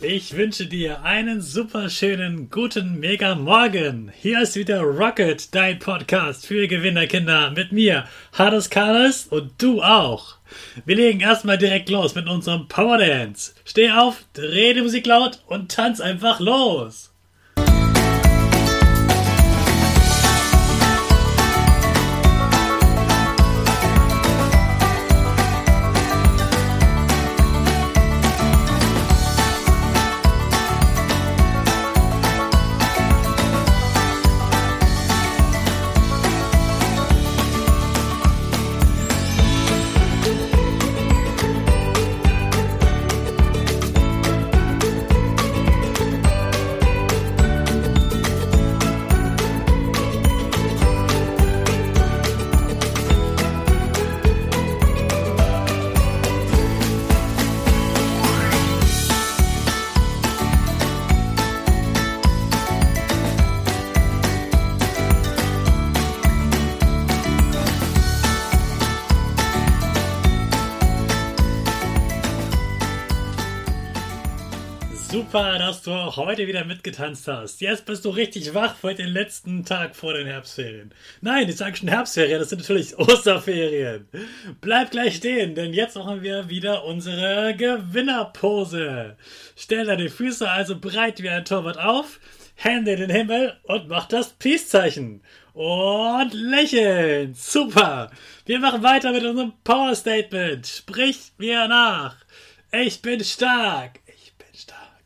Ich wünsche dir einen super schönen guten Mega Morgen. Hier ist wieder Rocket, dein Podcast für Gewinnerkinder mit mir, Hades Carlos und du auch. Wir legen erstmal direkt los mit unserem Power Dance. Steh auf, dreh die Musik laut und tanz einfach los. Super, dass du auch heute wieder mitgetanzt hast. Jetzt bist du richtig wach für den letzten Tag vor den Herbstferien. Nein, ich sage schon Herbstferien, das sind natürlich Osterferien. Bleib gleich stehen, denn jetzt machen wir wieder unsere Gewinnerpose. Stell deine Füße also breit wie ein Torwart auf, Hände in den Himmel und mach das Peace-Zeichen. Und lächeln. Super. Wir machen weiter mit unserem Power Statement. Sprich mir nach. Ich bin stark. Ich bin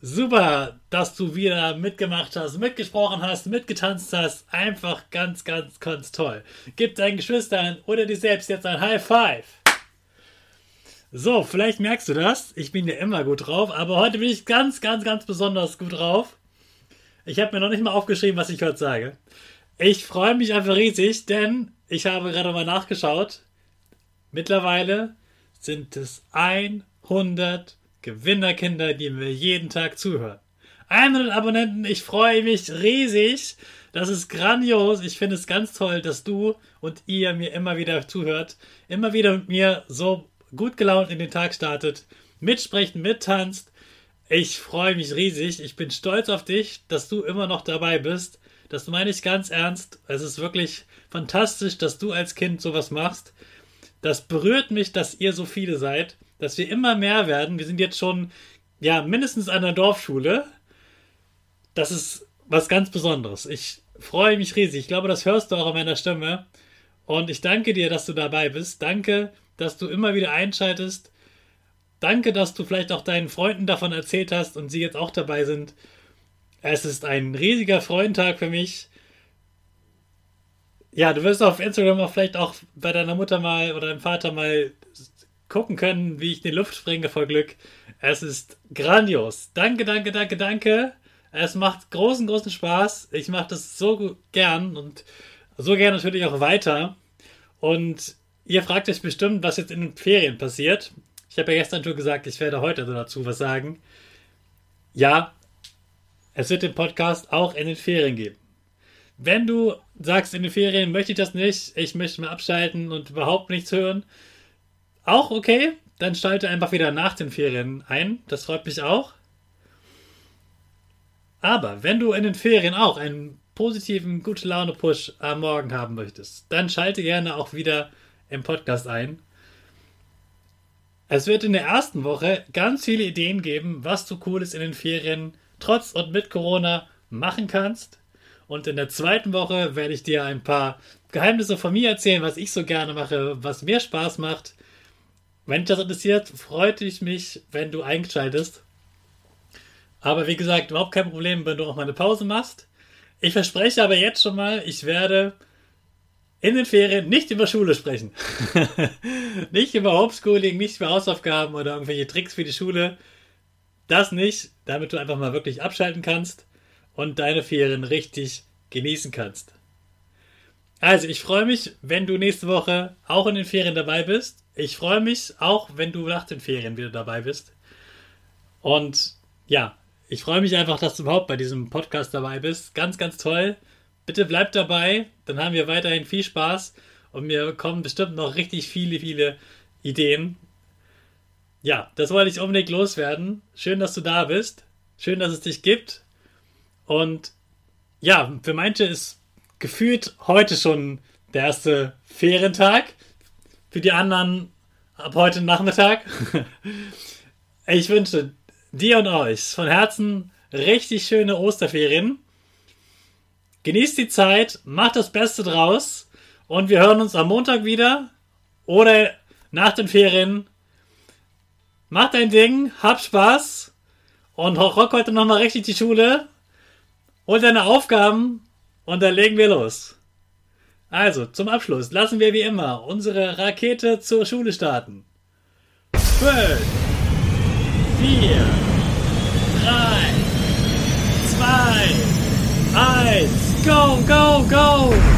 Super, dass du wieder mitgemacht hast, mitgesprochen hast, mitgetanzt hast. Einfach ganz, ganz, ganz toll. Gib deinen Geschwistern oder dir selbst jetzt ein High Five. So, vielleicht merkst du das. Ich bin ja immer gut drauf, aber heute bin ich ganz, ganz, ganz besonders gut drauf. Ich habe mir noch nicht mal aufgeschrieben, was ich heute sage. Ich freue mich einfach riesig, denn ich habe gerade mal nachgeschaut. Mittlerweile sind es 100 Gewinnerkinder, die mir jeden Tag zuhören. 100 Abonnenten, ich freue mich riesig. Das ist grandios. Ich finde es ganz toll, dass du und ihr mir immer wieder zuhört, immer wieder mit mir so gut gelaunt in den Tag startet, mitsprecht, mittanzt. Ich freue mich riesig. Ich bin stolz auf dich, dass du immer noch dabei bist. Das meine ich ganz ernst. Es ist wirklich fantastisch, dass du als Kind sowas machst. Das berührt mich, dass ihr so viele seid dass wir immer mehr werden. Wir sind jetzt schon, ja, mindestens an der Dorfschule. Das ist was ganz Besonderes. Ich freue mich riesig. Ich glaube, das hörst du auch an meiner Stimme. Und ich danke dir, dass du dabei bist. Danke, dass du immer wieder einschaltest. Danke, dass du vielleicht auch deinen Freunden davon erzählt hast und sie jetzt auch dabei sind. Es ist ein riesiger Freundentag für mich. Ja, du wirst auf Instagram auch vielleicht auch bei deiner Mutter mal oder deinem Vater mal gucken können, wie ich in die Luft springe vor Glück. Es ist grandios. Danke, danke, danke, danke. Es macht großen, großen Spaß. Ich mache das so gern und so gern natürlich auch weiter. Und ihr fragt euch bestimmt, was jetzt in den Ferien passiert. Ich habe ja gestern schon gesagt, ich werde heute dazu was sagen. Ja, es wird den Podcast auch in den Ferien geben. Wenn du sagst, in den Ferien möchte ich das nicht, ich möchte mal abschalten und überhaupt nichts hören, auch okay. Dann schalte einfach wieder nach den Ferien ein. Das freut mich auch. Aber wenn du in den Ferien auch einen positiven, gute Laune-Push am Morgen haben möchtest, dann schalte gerne auch wieder im Podcast ein. Es wird in der ersten Woche ganz viele Ideen geben, was du Cooles in den Ferien trotz und mit Corona machen kannst. Und in der zweiten Woche werde ich dir ein paar Geheimnisse von mir erzählen, was ich so gerne mache, was mir Spaß macht. Wenn dich das interessiert, freut ich mich, wenn du einschaltest. Aber wie gesagt, überhaupt kein Problem, wenn du auch mal eine Pause machst. Ich verspreche aber jetzt schon mal, ich werde in den Ferien nicht über Schule sprechen. nicht über Homeschooling, nicht über Hausaufgaben oder irgendwelche Tricks für die Schule. Das nicht, damit du einfach mal wirklich abschalten kannst und deine Ferien richtig genießen kannst. Also, ich freue mich, wenn du nächste Woche auch in den Ferien dabei bist. Ich freue mich auch, wenn du nach den Ferien wieder dabei bist. Und ja, ich freue mich einfach, dass du überhaupt bei diesem Podcast dabei bist. Ganz, ganz toll. Bitte bleib dabei, dann haben wir weiterhin viel Spaß und mir kommen bestimmt noch richtig viele, viele Ideen. Ja, das wollte ich unbedingt loswerden. Schön, dass du da bist. Schön, dass es dich gibt. Und ja, für manche ist gefühlt heute schon der erste Ferientag. Für die anderen ab heute Nachmittag. Ich wünsche dir und euch von Herzen richtig schöne Osterferien. Genießt die Zeit, macht das Beste draus und wir hören uns am Montag wieder oder nach den Ferien. Macht dein Ding, hab Spaß und rock heute nochmal richtig die Schule. Hol deine Aufgaben und dann legen wir los. Also, zum Abschluss lassen wir wie immer unsere Rakete zur Schule starten. 5, 4, 3, 2, 1, go, go, go!